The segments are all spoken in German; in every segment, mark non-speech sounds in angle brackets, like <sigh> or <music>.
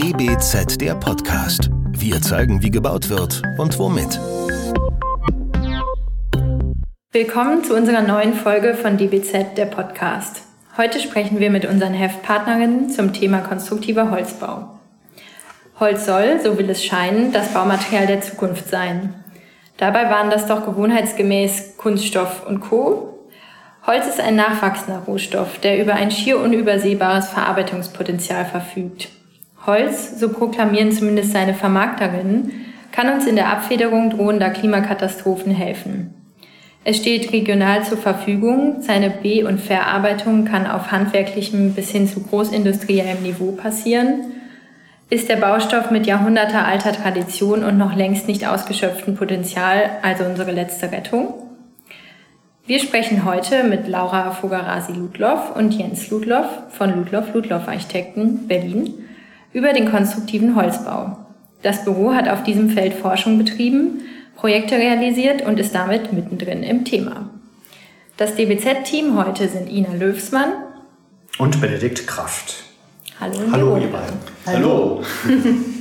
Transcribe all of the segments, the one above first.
DBZ der Podcast. Wir zeigen, wie gebaut wird und womit. Willkommen zu unserer neuen Folge von DBZ der Podcast. Heute sprechen wir mit unseren Heftpartnerinnen zum Thema konstruktiver Holzbau. Holz soll, so will es scheinen, das Baumaterial der Zukunft sein. Dabei waren das doch gewohnheitsgemäß Kunststoff und Co. Holz ist ein nachwachsender Rohstoff, der über ein schier unübersehbares Verarbeitungspotenzial verfügt. Holz, so proklamieren zumindest seine Vermarkterinnen, kann uns in der Abfederung drohender Klimakatastrophen helfen. Es steht regional zur Verfügung, seine Be- und Verarbeitung kann auf handwerklichem bis hin zu großindustriellem Niveau passieren. Ist der Baustoff mit jahrhundertealter Tradition und noch längst nicht ausgeschöpftem Potenzial also unsere letzte Rettung? Wir sprechen heute mit Laura Fogarasi-Ludloff und Jens Ludloff von Ludloff Ludloff Architekten Berlin über den konstruktiven Holzbau. Das Büro hat auf diesem Feld Forschung betrieben, Projekte realisiert und ist damit mittendrin im Thema. Das DBZ-Team heute sind Ina Löwsmann und Benedikt Kraft. Hallo, Hallo ihr beiden. Hallo.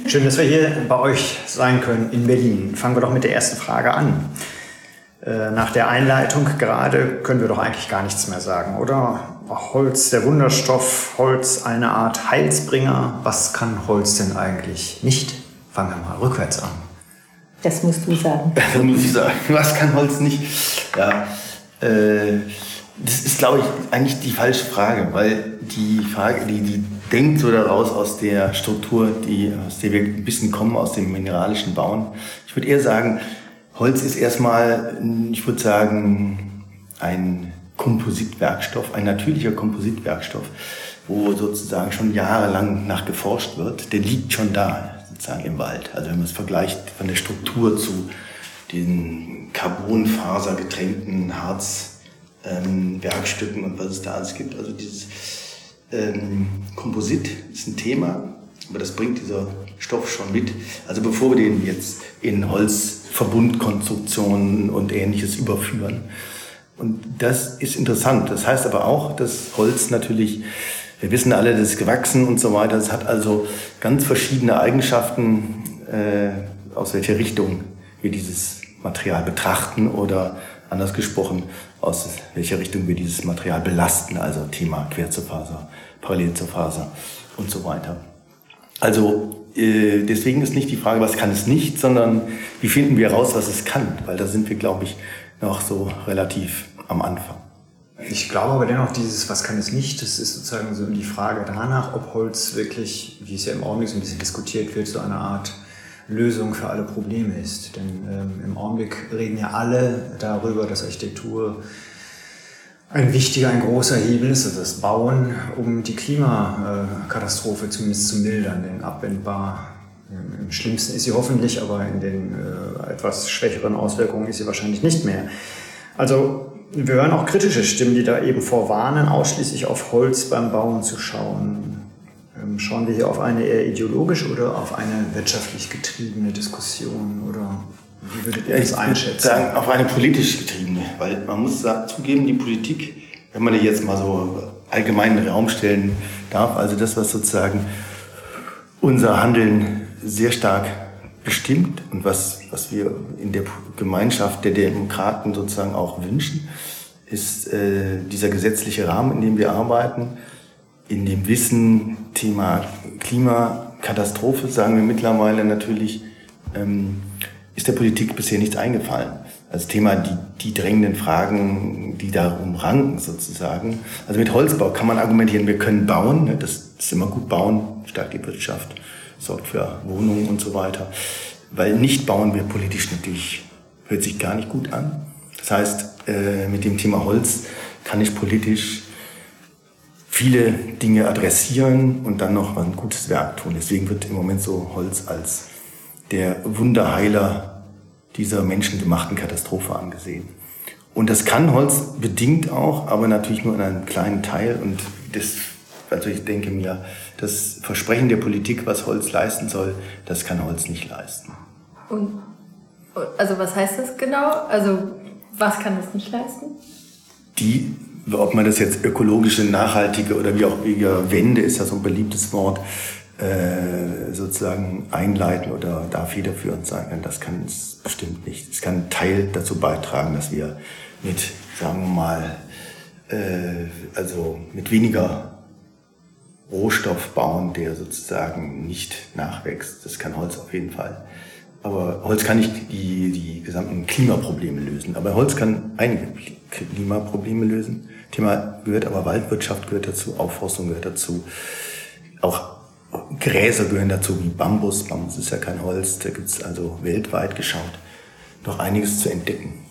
Schön, dass wir hier bei euch sein können in Berlin. Fangen wir doch mit der ersten Frage an. Äh, nach der Einleitung gerade können wir doch eigentlich gar nichts mehr sagen, oder? Holz, der Wunderstoff, Holz eine Art Heilsbringer. Was kann Holz denn eigentlich nicht? Fangen wir mal rückwärts an. Das musst du sagen. <laughs> Das muss ich sagen. Was kann Holz nicht? Ja, äh, das ist, glaube ich, eigentlich die falsche Frage, weil die Frage, die, die denkt so daraus aus der Struktur, die, aus der wir ein bisschen kommen, aus dem mineralischen Bauen. Ich würde eher sagen, Holz ist erstmal, ich würde sagen, ein Kompositwerkstoff, ein natürlicher Kompositwerkstoff, wo sozusagen schon jahrelang nach geforscht wird. Der liegt schon da, sozusagen im Wald. Also wenn man es vergleicht von der Struktur zu den Carbonfasergetränkten Harzwerkstücken ähm, und was es da alles gibt. Also dieses ähm, Komposit ist ein Thema, aber das bringt dieser Stoff schon mit. Also bevor wir den jetzt in Holzverbundkonstruktionen und ähnliches überführen, und das ist interessant. Das heißt aber auch, dass Holz natürlich, wir wissen alle, das ist gewachsen und so weiter. Es hat also ganz verschiedene Eigenschaften, äh, aus welcher Richtung wir dieses Material betrachten oder anders gesprochen, aus welcher Richtung wir dieses Material belasten. Also Thema Quer zur Faser, parallel zur Faser und so weiter. Also äh, deswegen ist nicht die Frage, was kann es nicht, sondern wie finden wir heraus, was es kann. Weil da sind wir, glaube ich, noch so relativ am Anfang. Ich glaube aber dennoch, dieses Was kann es nicht, das ist sozusagen so die Frage danach, ob Holz wirklich, wie es ja im Augenblick so ein bisschen diskutiert wird, so eine Art Lösung für alle Probleme ist. Denn ähm, im Augenblick reden ja alle darüber, dass Architektur ein wichtiger, ein großer Hebel ist, also das Bauen, um die Klimakatastrophe zumindest zu mildern, denn abwendbar im schlimmsten ist sie hoffentlich, aber in den äh, etwas schwächeren Auswirkungen ist sie wahrscheinlich nicht mehr. Also wir hören auch kritische Stimmen, die da eben vorwarnen, ausschließlich auf Holz beim Bauen zu schauen. Ähm, schauen wir hier auf eine eher ideologische oder auf eine wirtschaftlich getriebene Diskussion? Oder wie würdet ihr das einschätzen? Sagen, auf eine politisch getriebene, weil man muss zugeben, die Politik, wenn man die jetzt mal so allgemein in den Raum stellen darf, also das, was sozusagen unser Handeln sehr stark bestimmt und was, was wir in der Gemeinschaft der Demokraten sozusagen auch wünschen, ist äh, dieser gesetzliche Rahmen, in dem wir arbeiten, in dem Wissen, Thema Klimakatastrophe, sagen wir mittlerweile natürlich, ähm, ist der Politik bisher nichts eingefallen. Das Thema die, die drängenden Fragen, die darum ranken sozusagen. Also mit Holzbau kann man argumentieren, wir können bauen, ne, das ist immer gut bauen, stärkt die Wirtschaft sorgt für Wohnungen und so weiter. Weil nicht bauen wir politisch natürlich, hört sich gar nicht gut an. Das heißt, äh, mit dem Thema Holz kann ich politisch viele Dinge adressieren und dann noch ein gutes Werk tun. Deswegen wird im Moment so Holz als der Wunderheiler dieser menschengemachten Katastrophe angesehen. Und das kann Holz bedingt auch, aber natürlich nur in einem kleinen Teil. Und das also ich denke mir, das Versprechen der Politik, was Holz leisten soll, das kann Holz nicht leisten. Und also was heißt das genau? Also was kann es nicht leisten? Die, ob man das jetzt ökologische, nachhaltige oder wie auch immer Wende ist ja so ein beliebtes Wort, äh, sozusagen einleiten oder da federführend sein kann. Das kann es bestimmt nicht. Es kann Teil dazu beitragen, dass wir mit, sagen wir mal, äh, also mit weniger Rohstoff bauen, der sozusagen nicht nachwächst. Das kann Holz auf jeden Fall. Aber Holz kann nicht die, die gesamten Klimaprobleme lösen. Aber Holz kann einige Klimaprobleme lösen. Thema gehört aber Waldwirtschaft gehört dazu, Aufforstung gehört dazu. Auch Gräser gehören dazu, wie Bambus. Bambus ist ja kein Holz. Da gibt es also weltweit geschaut noch einiges zu entdecken.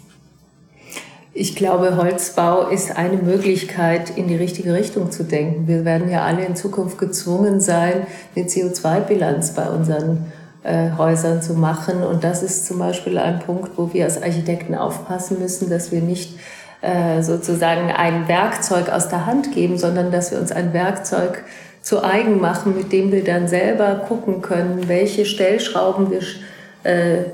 Ich glaube, Holzbau ist eine Möglichkeit, in die richtige Richtung zu denken. Wir werden ja alle in Zukunft gezwungen sein, eine CO2-Bilanz bei unseren äh, Häusern zu machen. Und das ist zum Beispiel ein Punkt, wo wir als Architekten aufpassen müssen, dass wir nicht äh, sozusagen ein Werkzeug aus der Hand geben, sondern dass wir uns ein Werkzeug zu eigen machen, mit dem wir dann selber gucken können, welche Stellschrauben wir äh,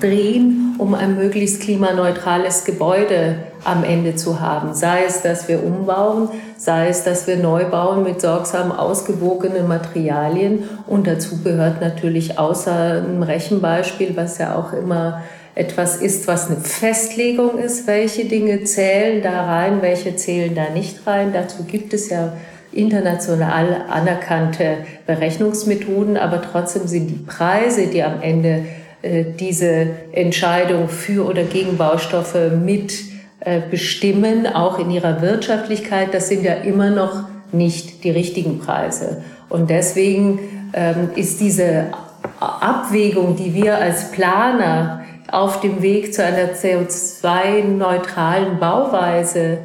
drehen, um ein möglichst klimaneutrales Gebäude am Ende zu haben. Sei es, dass wir umbauen, sei es, dass wir neu bauen mit sorgsam ausgewogenen Materialien. Und dazu gehört natürlich außer einem Rechenbeispiel, was ja auch immer etwas ist, was eine Festlegung ist, welche Dinge zählen da rein, welche zählen da nicht rein. Dazu gibt es ja international anerkannte Berechnungsmethoden, aber trotzdem sind die Preise, die am Ende diese Entscheidung für oder gegen Baustoffe mit äh, bestimmen, auch in ihrer Wirtschaftlichkeit, das sind ja immer noch nicht die richtigen Preise. Und deswegen ähm, ist diese Abwägung, die wir als Planer auf dem Weg zu einer CO2-neutralen Bauweise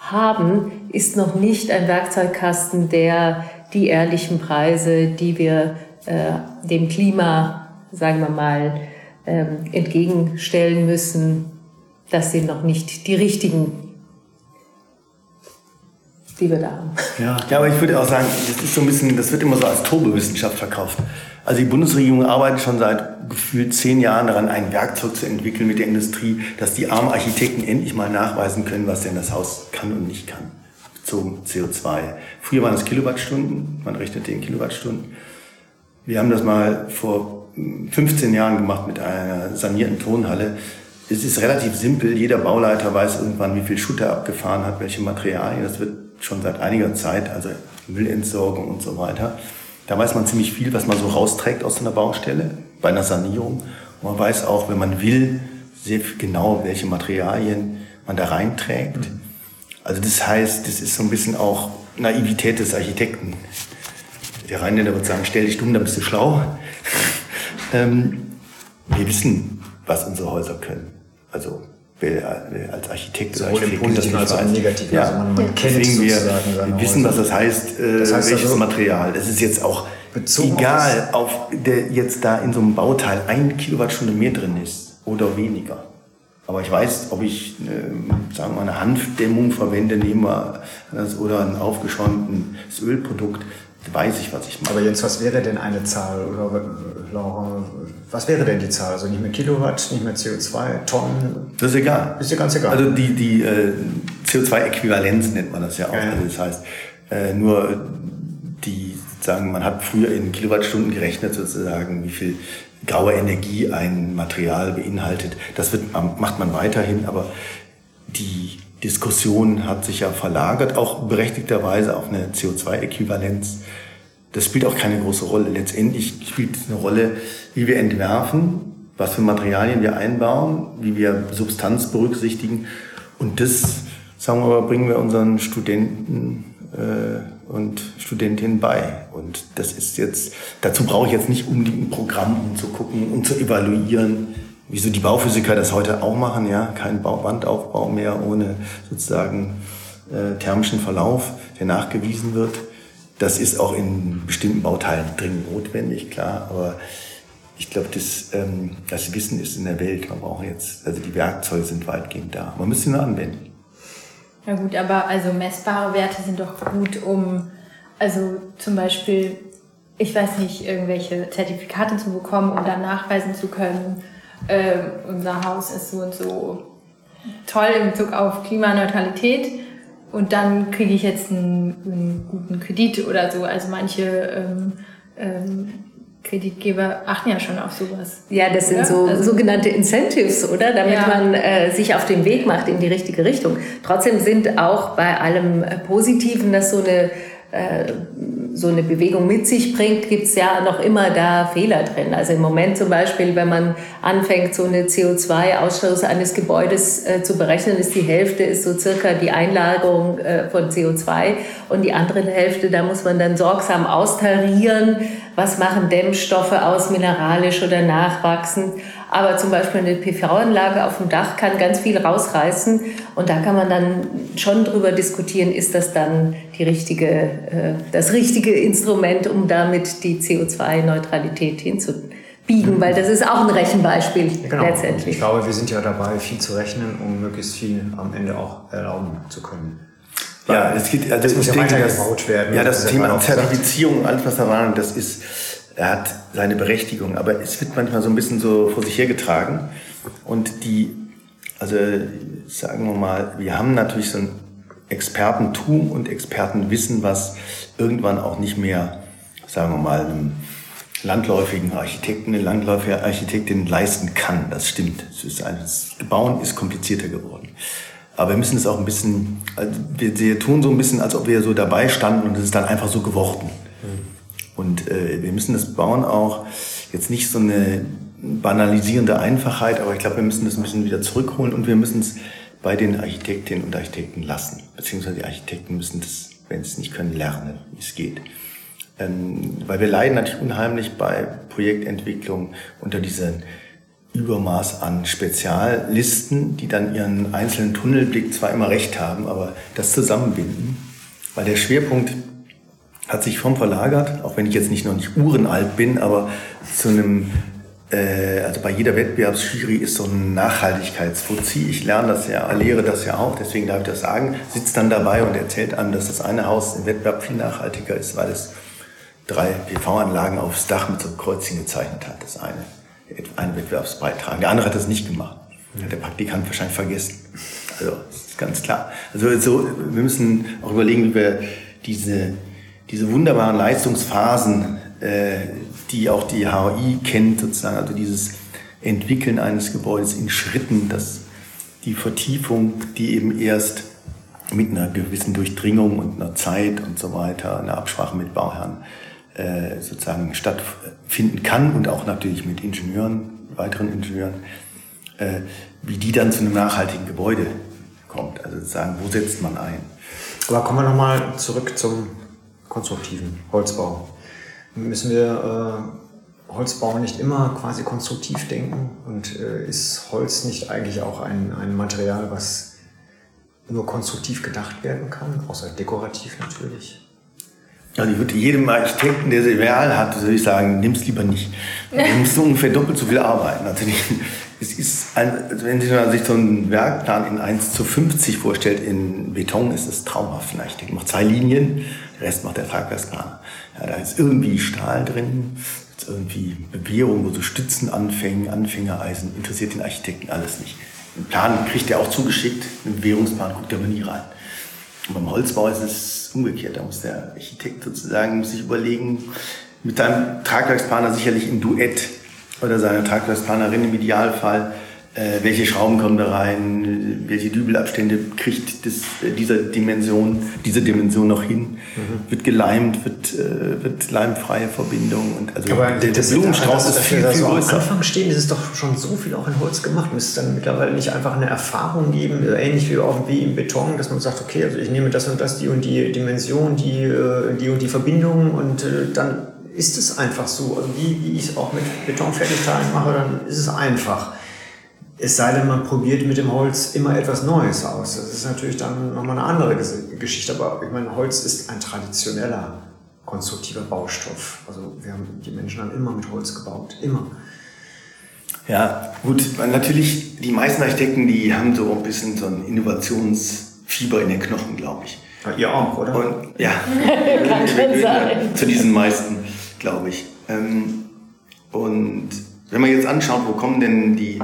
haben, ist noch nicht ein Werkzeugkasten, der die ehrlichen Preise, die wir äh, dem Klima sagen wir mal, ähm, entgegenstellen müssen, das sind noch nicht die richtigen, die wir da haben. Ja, ja aber ich würde auch sagen, das ist so ein bisschen, das wird immer so als Turbowissenschaft verkauft. Also die Bundesregierung arbeitet schon seit gefühlt zehn Jahren daran, ein Werkzeug zu entwickeln mit der Industrie, dass die armen Architekten endlich mal nachweisen können, was denn das Haus kann und nicht kann, bezogen CO2. Früher waren es Kilowattstunden, man rechnete in Kilowattstunden. Wir haben das mal vor 15 Jahren gemacht mit einer sanierten Tonhalle. Es ist relativ simpel. Jeder Bauleiter weiß irgendwann, wie viel Schutt abgefahren hat, welche Materialien. Das wird schon seit einiger Zeit, also Müllentsorgung und so weiter. Da weiß man ziemlich viel, was man so rausträgt aus einer Baustelle bei einer Sanierung. Und man weiß auch, wenn man will, sehr genau, welche Materialien man da reinträgt. Also das heißt, das ist so ein bisschen auch Naivität des Architekten. Der Rheinländer wird sagen, stell dich dumm, dann bist du schlau. Ähm, wir wissen, was unsere Häuser können. Also als Architekt Sowohl oder Architekt im Positiven als auch im Negativen. Ja. Also man, man kennt wir, wir wissen, was das heißt, äh, das heißt welches also, Material. Das ist jetzt auch egal, auf der jetzt da in so einem Bauteil ein Kilowattstunde mehr drin ist oder weniger. Aber ich weiß, ob ich, äh, sagen wir mal, eine Hanfdämmung verwende, nehmen wir das, oder ein aufgeschäumtes Ölprodukt, weiß ich, was ich mache. Aber Jens, was wäre denn eine Zahl? Oder Laura, was wäre denn die Zahl? Also nicht mehr Kilowatt, nicht mehr CO2, Tonnen? Das ist egal. Ist ja ganz egal. Also die, die äh, CO2-Äquivalenz nennt man das ja auch. Ja. Also das heißt, äh, nur die, sagen, man hat früher in Kilowattstunden gerechnet sozusagen, wie viel graue Energie ein Material beinhaltet. Das wird, macht man weiterhin, aber die Diskussion hat sich ja verlagert, auch berechtigterweise auf eine CO2-Äquivalenz. Das spielt auch keine große Rolle. Letztendlich spielt es eine Rolle, wie wir entwerfen, was für Materialien wir einbauen, wie wir Substanz berücksichtigen. Und das, sagen wir mal, bringen wir unseren Studenten äh, und Studentinnen bei. Und das ist jetzt, dazu brauche ich jetzt nicht unbedingt ein Programm, um zu gucken und zu evaluieren, wieso die Bauphysiker das heute auch machen, ja, kein Wandaufbau mehr ohne sozusagen äh, thermischen Verlauf, der nachgewiesen wird. Das ist auch in bestimmten Bauteilen dringend notwendig, klar, aber ich glaube, das, ähm, das Wissen ist in der Welt. Man braucht jetzt, also die Werkzeuge sind weitgehend da. Man müsste sie nur anwenden. Ja gut, aber also messbare Werte sind doch gut, um also zum Beispiel, ich weiß nicht, irgendwelche Zertifikate zu bekommen, um dann nachweisen zu können, äh, unser Haus ist so und so toll in Bezug auf Klimaneutralität. und dann kriege ich jetzt einen, einen, guten Kredit oder so. Also manche ähm, ähm, Kreditgeber achten ja schon auf sowas. Ja, das sind so also, sogenannte Incentives, oder? Damit ja. man äh, sich auf den Weg macht in die richtige Richtung. Trotzdem sind auch bei allem Positiven, dass so eine äh, so eine Bewegung mit sich bringt, gibt es ja noch immer da Fehler drin. Also im Moment zum Beispiel, wenn man anfängt, so eine CO2-Ausstoß eines Gebäudes äh, zu berechnen, ist die Hälfte ist so circa die Einlagerung äh, von CO2 und die andere Hälfte, da muss man dann sorgsam austarieren, was machen Dämmstoffe aus, mineralisch oder nachwachsend. Aber zum Beispiel eine PV-Anlage auf dem Dach kann ganz viel rausreißen und da kann man dann schon drüber diskutieren, ist das dann die richtige, äh, das richtige Instrument, um damit die CO2-Neutralität hinzubiegen, weil das ist auch ein Rechenbeispiel genau. letztendlich. Ich glaube, wir sind ja dabei, viel zu rechnen, um möglichst viel am Ende auch erlauben zu können. Ja, es geht, also das muss ja weitergebaut werden. Ja, das, das Thema Zertifizierung, alles was da war, das ist, er hat seine Berechtigung, aber es wird manchmal so ein bisschen so vor sich hergetragen. Und die, also sagen wir mal, wir haben natürlich so ein Expertentum und Expertenwissen, was irgendwann auch nicht mehr, sagen wir mal, einem landläufigen Architekten, eine landläufige Architektin leisten kann. Das stimmt. Es ist ein, das Bauen ist komplizierter geworden. Aber wir müssen es auch ein bisschen, also wir, tun so ein bisschen, als ob wir so dabei standen und es ist dann einfach so geworden. Und äh, wir müssen das Bauen auch jetzt nicht so eine banalisierende Einfachheit, aber ich glaube, wir müssen das ein bisschen wieder zurückholen und wir müssen es bei den Architektinnen und Architekten lassen. Beziehungsweise die Architekten müssen das, wenn sie es nicht können, lernen, wie es geht. Ähm, weil wir leiden natürlich unheimlich bei Projektentwicklung unter diesen Übermaß an Speziallisten, die dann ihren einzelnen Tunnelblick zwar immer recht haben, aber das zusammenbinden. Weil der Schwerpunkt hat sich vom verlagert, auch wenn ich jetzt nicht noch nicht uhrenalt bin, aber zu einem, äh, also bei jeder Wettbewerbsjury ist so ein Nachhaltigkeitsfuzzi. Ich lerne das ja, lehre das ja auch, deswegen darf ich das sagen, sitzt dann dabei und erzählt einem, dass das eine Haus im Wettbewerb viel nachhaltiger ist, weil es drei PV-Anlagen aufs Dach mit so einem Kreuzchen gezeichnet hat. Das eine, ein Wettbewerbsbeitrag. Der andere hat das nicht gemacht. Hat der Praktikant wahrscheinlich vergessen. Also, das ist ganz klar. Also, so, wir müssen auch überlegen, wie wir diese diese wunderbaren Leistungsphasen, äh, die auch die HOI kennt, sozusagen, also dieses Entwickeln eines Gebäudes in Schritten, dass die Vertiefung, die eben erst mit einer gewissen Durchdringung und einer Zeit und so weiter, einer Absprache mit Bauherren äh, sozusagen stattfinden kann und auch natürlich mit Ingenieuren, weiteren Ingenieuren, äh, wie die dann zu einem nachhaltigen Gebäude kommt. Also sozusagen, wo setzt man ein? Aber kommen wir nochmal zurück zum konstruktiven Holzbau. Müssen wir äh, Holzbau nicht immer quasi konstruktiv denken? Und äh, ist Holz nicht eigentlich auch ein, ein Material, was nur konstruktiv gedacht werden kann, außer dekorativ natürlich? Also ich würde jedem Architekten, der real hat, würde ich sagen, nimm es lieber nicht. Du musst ungefähr doppelt so viel arbeiten. Also es ist, also wenn man sich so einen Werkplan in 1 zu 50 vorstellt, in Beton ist es traumhaft. Ein Architekt macht zwei Linien, der Rest macht der Tragwerksplaner. Ja, da ist irgendwie Stahl drin, ist irgendwie Bewehrung, wo so Stützen anfängen, Anfängereisen, interessiert den Architekten alles nicht. Den Plan kriegt er auch zugeschickt, einen Bewährungsplan guckt er aber nie rein. Und beim Holzbau ist es umgekehrt. Da muss der Architekt sozusagen sich überlegen, mit seinem Tragwerksplaner sicherlich im Duett oder seiner Tragwerksplanerin im Idealfall, äh, welche Schrauben kommen da rein, welche Dübelabstände kriegt das, äh, dieser Dimension, diese Dimension noch hin, mhm. wird geleimt, wird, äh, wird leimfreie Verbindung und also Aber der, der Blumenstrauß ist viel, viel so größer. Am Anfang stehen, ist es doch schon so viel auch in Holz gemacht. Müsste es dann mittlerweile nicht einfach eine Erfahrung geben, äh, ähnlich wie auch wie im Beton, dass man sagt, okay, also ich nehme das und das, die und die Dimension, die, äh, die und die Verbindung und dann ist es einfach so. Also wie, wie ich es auch mit Betonfertigteilen mache, dann ist es einfach. Es sei denn, man probiert mit dem Holz immer etwas Neues aus. Das ist natürlich dann nochmal eine andere Geschichte. Aber ich meine, Holz ist ein traditioneller, konstruktiver Baustoff. Also wir haben, die Menschen haben immer mit Holz gebaut. Immer. Ja, gut. Natürlich, die meisten Architekten, die haben so ein bisschen so ein Innovationsfieber in den Knochen, glaube ich. Ja, ihr auch, oder? Und, ja. <laughs> Kann schon sein. Zu diesen meisten, glaube ich. Ähm, und wenn man jetzt anschaut, wo kommen denn die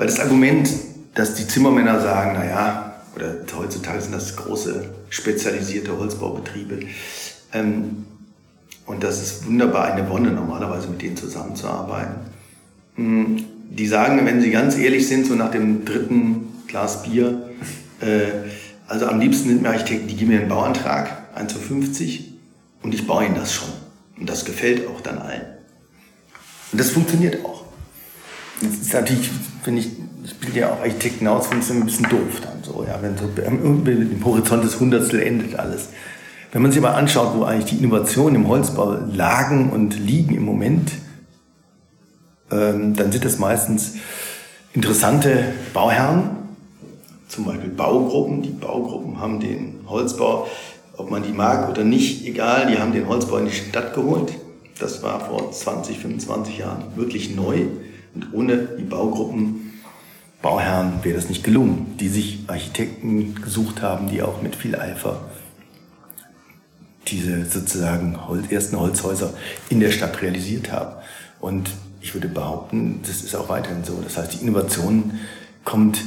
weil das Argument, dass die Zimmermänner sagen, naja, oder heutzutage sind das große spezialisierte Holzbaubetriebe. Ähm, und das ist wunderbar eine Wonne, normalerweise mit denen zusammenzuarbeiten. Hm, die sagen, wenn sie ganz ehrlich sind, so nach dem dritten Glas Bier, äh, also am liebsten sind mir Architekten, die geben mir einen Bauantrag, 1 zu 50, und ich baue ihnen das schon. Und das gefällt auch dann allen. Und das funktioniert auch. Das ist natürlich, finde ich, ich bilde ja auch Architekten aus, finde ich ein bisschen doof dann so, ja, wenn so im Horizont des Hundertstel endet alles. Wenn man sich aber anschaut, wo eigentlich die Innovationen im Holzbau lagen und liegen im Moment, ähm, dann sind das meistens interessante Bauherren, zum Beispiel Baugruppen. Die Baugruppen haben den Holzbau, ob man die mag oder nicht, egal, die haben den Holzbau in die Stadt geholt. Das war vor 20, 25 Jahren wirklich neu. Und ohne die Baugruppen, Bauherren wäre das nicht gelungen, die sich Architekten gesucht haben, die auch mit viel Eifer diese sozusagen ersten Holzhäuser in der Stadt realisiert haben. Und ich würde behaupten, das ist auch weiterhin so. Das heißt, die Innovation kommt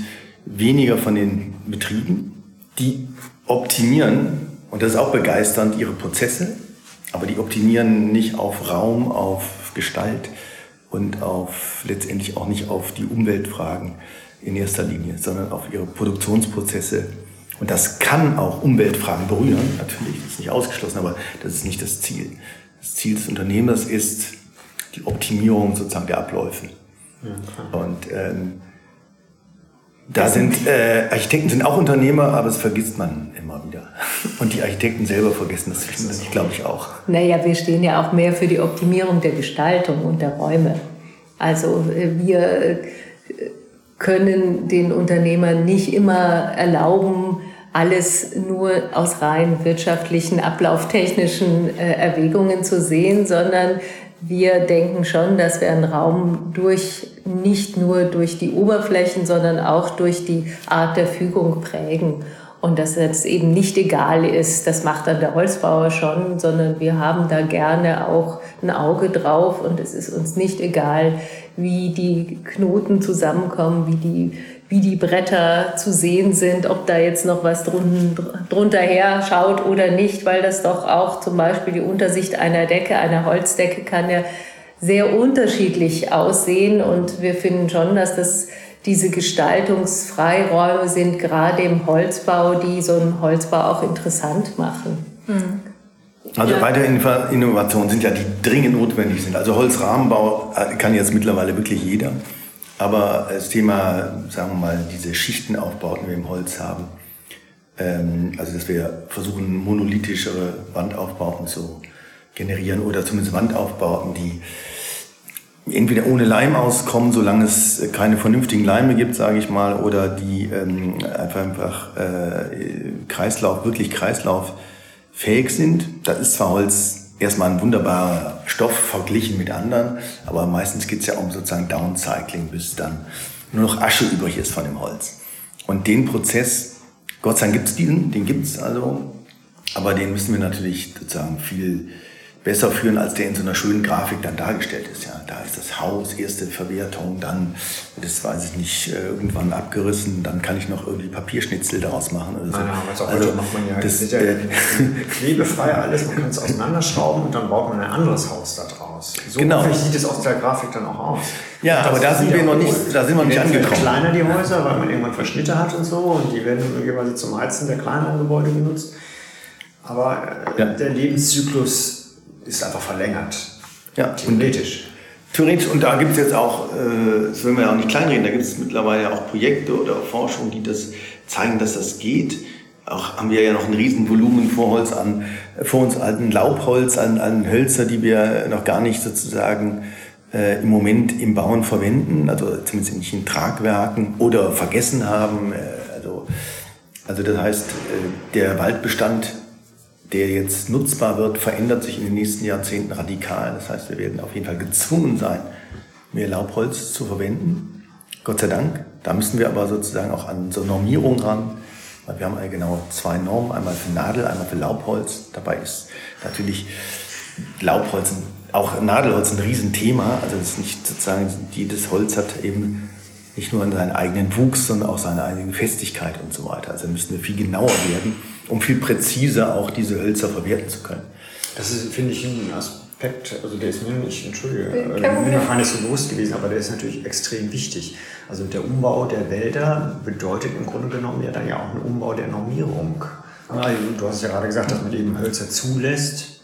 weniger von den Betrieben, die optimieren, und das ist auch begeisternd, ihre Prozesse, aber die optimieren nicht auf Raum, auf Gestalt und auf letztendlich auch nicht auf die Umweltfragen in erster Linie, sondern auf ihre Produktionsprozesse. Und das kann auch Umweltfragen berühren, natürlich, das ist nicht ausgeschlossen, aber das ist nicht das Ziel. Das Ziel des Unternehmers ist die Optimierung sozusagen der Abläufe. Ja, und ähm, da sind äh, Architekten sind auch Unternehmer, aber das vergisst man immer wieder. Und die Architekten selber vergessen das, das glaube ich auch. Naja, wir stehen ja auch mehr für die Optimierung der Gestaltung und der Räume. Also äh, wir äh, können den Unternehmern nicht immer erlauben, alles nur aus rein wirtschaftlichen, ablauftechnischen äh, Erwägungen zu sehen, sondern wir denken schon, dass wir einen Raum durch, nicht nur durch die Oberflächen, sondern auch durch die Art der Fügung prägen. Und dass es eben nicht egal ist, das macht dann der Holzbauer schon, sondern wir haben da gerne auch ein Auge drauf und es ist uns nicht egal, wie die Knoten zusammenkommen, wie die wie die Bretter zu sehen sind, ob da jetzt noch was drunter her schaut oder nicht, weil das doch auch zum Beispiel die Untersicht einer Decke, einer Holzdecke kann ja sehr unterschiedlich aussehen. Und wir finden schon, dass das diese Gestaltungsfreiräume sind, gerade im Holzbau, die so einen Holzbau auch interessant machen. Mhm. Also ja. weitere Innovationen sind ja, die dringend notwendig sind. Also Holzrahmenbau äh, kann jetzt mittlerweile wirklich jeder. Aber das Thema, sagen wir mal, diese Schichtenaufbauten, die wir im Holz haben, ähm, also dass wir versuchen, monolithischere Wandaufbauten zu generieren oder zumindest Wandaufbauten, die entweder ohne Leim auskommen, solange es keine vernünftigen Leime gibt, sage ich mal, oder die ähm, einfach, einfach äh, Kreislauf, wirklich kreislauffähig sind. Das ist zwar Holz erstmal ein wunderbarer Stoff verglichen mit anderen, aber meistens geht es ja um sozusagen Downcycling, bis dann nur noch Asche übrig ist von dem Holz. Und den Prozess, Gott sei Dank gibt es diesen, den gibt es also, aber den müssen wir natürlich sozusagen viel besser führen, als der in so einer schönen Grafik dann dargestellt ist. Ja, da ist das Haus, erste Verwertung, dann das weiß ich nicht, äh, irgendwann abgerissen, dann kann ich noch irgendwie Papierschnitzel daraus machen. Oder so. Aber also, heute macht man ja, das, ja äh, <laughs> klebefrei alles, man kann es auseinanderschrauben und dann baut man ein anderes Haus da draus. So genau. sieht es aus der Grafik dann auch aus. Ja, aber da sind wir noch nicht, da sind wir nicht angekommen. kleiner die Häuser, weil man irgendwann Verschnitte hat und so und die werden möglicherweise zum Heizen der kleineren Gebäude genutzt. Aber äh, ja. der Lebenszyklus ist einfach verlängert. Ja, theoretisch. Theoretisch, und da gibt es jetzt auch, äh, das wollen wir ja auch nicht kleinreden, da gibt es mittlerweile auch Projekte oder Forschung, die das zeigen, dass das geht. Auch haben wir ja noch ein Riesenvolumen vor Holz an, vor uns alten Laubholz, an, an Hölzer, die wir noch gar nicht sozusagen äh, im Moment im Bauen verwenden, also zumindest nicht in Tragwerken oder vergessen haben. Äh, also, also das heißt, äh, der Waldbestand der jetzt nutzbar wird, verändert sich in den nächsten Jahrzehnten radikal. Das heißt, wir werden auf jeden Fall gezwungen sein, mehr Laubholz zu verwenden. Gott sei Dank. Da müssen wir aber sozusagen auch an so Normierung ran. Weil wir haben genau zwei Normen, einmal für Nadel, einmal für Laubholz. Dabei ist natürlich Laubholz, auch Nadelholz ein Riesenthema. Also das ist nicht sozusagen, jedes Holz hat eben nicht nur in seinen eigenen Wuchs, sondern auch seine eigene Festigkeit und so weiter. Also müssen wir viel genauer werden, um viel präziser auch diese Hölzer verwerten zu können. Das ist, finde ich, ein Aspekt, also der ist mir nicht, entschuldige, mir noch gar nicht so bewusst gewesen, aber der ist natürlich extrem wichtig. Also der Umbau der Wälder bedeutet im Grunde genommen ja dann ja auch einen Umbau der Normierung. Also du hast ja gerade gesagt, dass man eben Hölzer zulässt,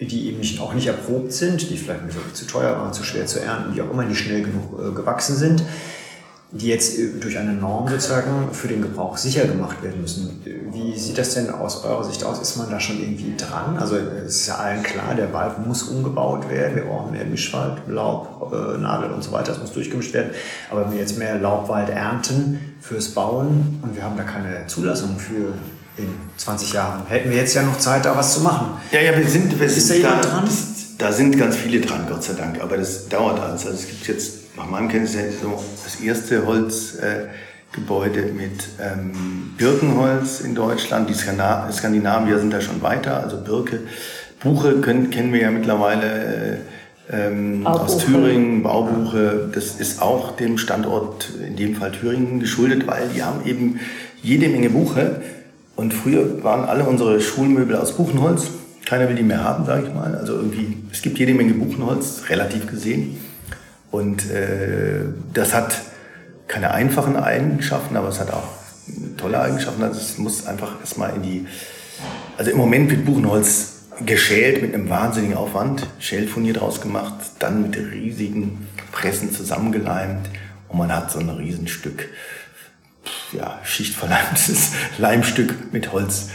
die eben nicht, auch nicht erprobt sind, die vielleicht zu teuer waren, zu schwer zu ernten, wie auch immer, die schnell genug äh, gewachsen sind die jetzt äh, durch eine Norm sozusagen für den Gebrauch sicher gemacht werden müssen. Wie sieht das denn aus eurer Sicht aus? Ist man da schon irgendwie dran? Also es ist ja allen klar, der Wald muss umgebaut werden. Wir brauchen mehr Mischwald, Laub, äh, Nadel und so weiter. Das muss durchgemischt werden. Aber wenn wir jetzt mehr Laubwald ernten fürs Bauen und wir haben da keine Zulassung für in 20 Jahren, hätten wir jetzt ja noch Zeit, da was zu machen. Ja, ja, wir sind, wir ist sind da, dran? da sind ganz viele dran, Gott sei Dank. Aber das dauert alles. Also es gibt jetzt nach meinem Kenntnis so das erste Holzgebäude äh, mit ähm, Birkenholz in Deutschland. Die Skandinavier sind da schon weiter, also Birke. Buche können, kennen wir ja mittlerweile äh, ähm, aus Thüringen, Baubuche. Das ist auch dem Standort, in dem Fall Thüringen, geschuldet, weil die haben eben jede Menge Buche. Und früher waren alle unsere Schulmöbel aus Buchenholz. Keiner will die mehr haben, sage ich mal. Also irgendwie, es gibt jede Menge Buchenholz, relativ gesehen. Und äh, das hat keine einfachen Eigenschaften, aber es hat auch tolle Eigenschaften. Also es muss einfach erstmal in die. Also im Moment wird Buchenholz geschält mit einem wahnsinnigen Aufwand, Schälfurnier draus gemacht, dann mit riesigen Pressen zusammengeleimt und man hat so ein Riesenstück, ja, schichtverleimtes <laughs> Leimstück mit Holz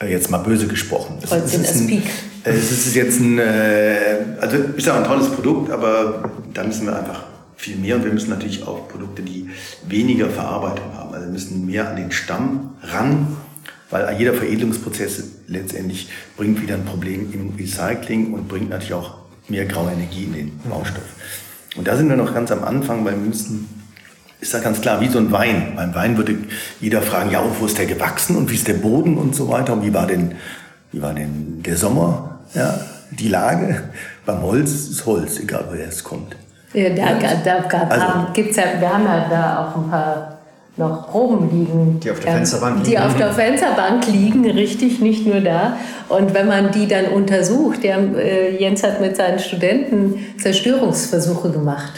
äh, jetzt mal böse gesprochen. Holz in Aspik. Äh, es ist jetzt ein, äh, also ist auch ein tolles Produkt, aber da müssen wir einfach viel mehr und wir müssen natürlich auch Produkte, die weniger Verarbeitung haben. Also wir müssen mehr an den Stamm ran, weil jeder Veredelungsprozess letztendlich bringt wieder ein Problem im Recycling und bringt natürlich auch mehr graue Energie in den Baustoff. Und da sind wir noch ganz am Anfang, weil wir müssen ist da ganz klar, wie so ein Wein. Beim Wein würde jeder fragen, ja, wo ist der gewachsen und wie ist der Boden und so weiter und wie war denn, wie war denn der Sommer, ja, die Lage. Beim Holz ist Holz, egal woher es kommt. Ja, da, da, da also, gibt's ja, wir haben ja da auch ein paar noch Proben liegen. Die auf der Fensterbank liegen. Die auf der Fensterbank liegen, richtig, nicht nur da. Und wenn man die dann untersucht, der, äh, Jens hat mit seinen Studenten Zerstörungsversuche gemacht.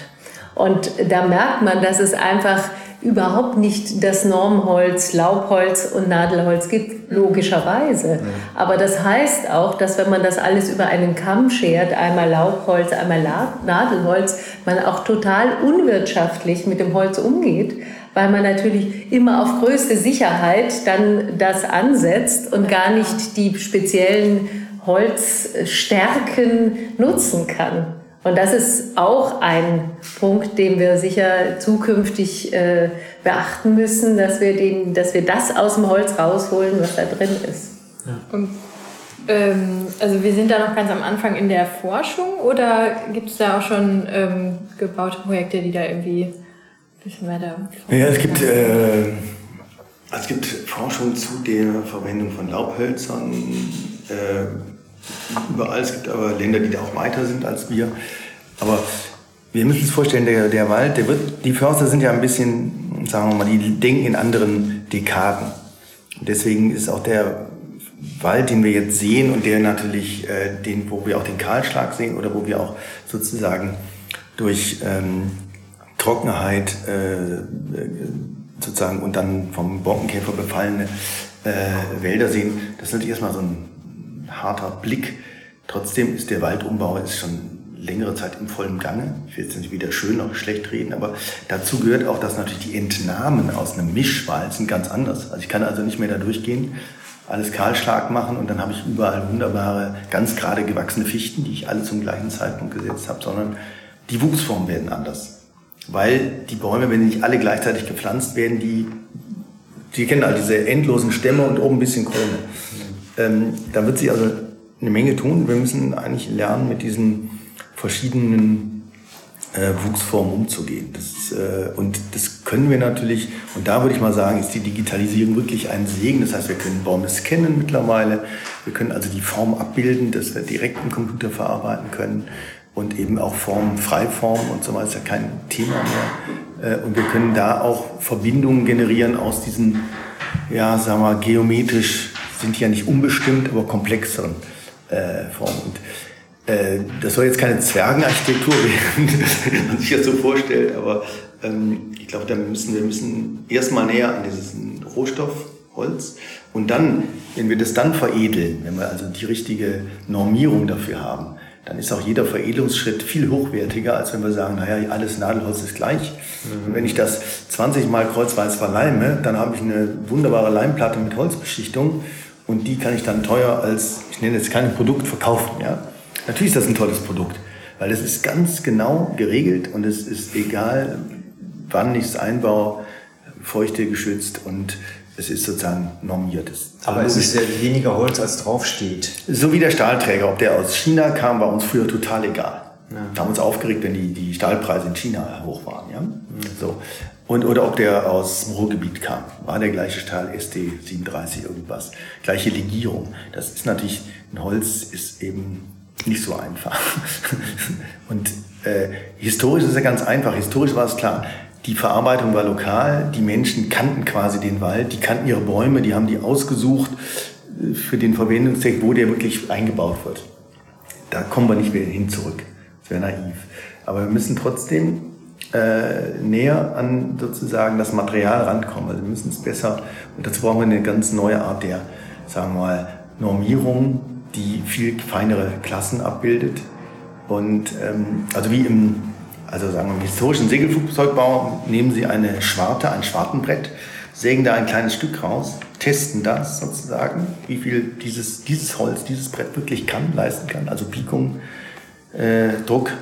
Und da merkt man, dass es einfach überhaupt nicht das Normholz, Laubholz und Nadelholz gibt, logischerweise. Aber das heißt auch, dass wenn man das alles über einen Kamm schert, einmal Laubholz, einmal Nadelholz, man auch total unwirtschaftlich mit dem Holz umgeht, weil man natürlich immer auf größte Sicherheit dann das ansetzt und gar nicht die speziellen Holzstärken nutzen kann. Und das ist auch ein Punkt, den wir sicher zukünftig äh, beachten müssen, dass wir, den, dass wir das aus dem Holz rausholen, was da drin ist. Ja. Und, ähm, also wir sind da noch ganz am Anfang in der Forschung oder gibt es da auch schon ähm, gebaute Projekte, die da irgendwie ein bisschen weiter... Ja, es gibt, äh, es gibt Forschung zu der Verwendung von Laubhölzern. Äh, überall. Es gibt aber Länder, die da auch weiter sind als wir. Aber wir müssen uns vorstellen, der, der Wald, der wird, die Förster sind ja ein bisschen, sagen wir mal, die denken in anderen Dekaden. Und deswegen ist auch der Wald, den wir jetzt sehen und der natürlich, äh, den, wo wir auch den Kahlschlag sehen oder wo wir auch sozusagen durch ähm, Trockenheit äh, sozusagen und dann vom Borkenkäfer befallene äh, Wälder sehen, das ist natürlich erstmal so ein harter Blick. Trotzdem ist der Waldumbau ist schon längere Zeit im vollen Gange. Ich will jetzt nicht wieder schön oder schlecht reden, aber dazu gehört auch, dass natürlich die Entnahmen aus einem Mischwald sind ganz anders. Also ich kann also nicht mehr da durchgehen, alles Kahlschlag machen und dann habe ich überall wunderbare, ganz gerade gewachsene Fichten, die ich alle zum gleichen Zeitpunkt gesetzt habe, sondern die Wuchsformen werden anders. Weil die Bäume, wenn nicht alle gleichzeitig gepflanzt werden, die, die kennen all diese endlosen Stämme und oben ein bisschen Krone. Ähm, da wird sich also eine Menge tun. Wir müssen eigentlich lernen, mit diesen verschiedenen äh, Wuchsformen umzugehen. Das, äh, und das können wir natürlich, und da würde ich mal sagen, ist die Digitalisierung wirklich ein Segen. Das heißt, wir können Bäume scannen mittlerweile. Wir können also die Form abbilden, dass wir direkt im Computer verarbeiten können. und eben auch Form, Freiform und so weiter ist ja kein Thema mehr. Äh, und wir können da auch Verbindungen generieren aus diesen, ja, sagen wir, geometrisch sind ja nicht unbestimmt, aber komplexeren äh, Formen. Und äh, das soll jetzt keine Zwergenarchitektur werden, <laughs> wie man sich das so vorstellt, aber ähm, ich glaube, da müssen wir müssen erstmal näher an dieses Rohstoff Holz und dann, wenn wir das dann veredeln, wenn wir also die richtige Normierung dafür haben, dann ist auch jeder Veredelungsschritt viel hochwertiger, als wenn wir sagen, naja, alles Nadelholz ist gleich. Mhm. Und wenn ich das 20 Mal kreuzweise verleime, dann habe ich eine wunderbare Leimplatte mit Holzbeschichtung und die kann ich dann teuer als, ich nenne jetzt kein Produkt, verkaufen. Ja? Natürlich ist das ein tolles Produkt, weil es ist ganz genau geregelt und es ist egal, wann ich es einbaue, feuchte geschützt und es ist sozusagen normiert. Aber es ist ja weniger Holz, als draufsteht. So wie der Stahlträger, ob der aus China kam, war uns früher total egal. Ja. Wir haben uns aufgeregt, wenn die, die Stahlpreise in China hoch waren. Ja? Mhm. So. Und, oder ob der aus dem Ruhrgebiet kam. War der gleiche Stahl, ST37 irgendwas. Gleiche Legierung. Das ist natürlich, ein Holz ist eben nicht so einfach. <laughs> Und äh, historisch ist ja ganz einfach. Historisch war es klar, die Verarbeitung war lokal, die Menschen kannten quasi den Wald, die kannten ihre Bäume, die haben die ausgesucht äh, für den Verwendungszweck, wo der wirklich eingebaut wird. Da kommen wir nicht mehr hin zurück. Das wäre naiv. Aber wir müssen trotzdem äh, näher an sozusagen das Material rankommen. Also wir müssen es besser, und dazu brauchen wir eine ganz neue Art der, sagen wir mal, Normierung, die viel feinere Klassen abbildet. Und ähm, also wie im also sagen wir im historischen Segelflugzeugbau, nehmen Sie eine Schwarte, ein Schwartenbrett, sägen da ein kleines Stück raus, testen das sozusagen, wie viel dieses, dieses Holz, dieses Brett wirklich kann, leisten kann, also Piekung, äh, Druck,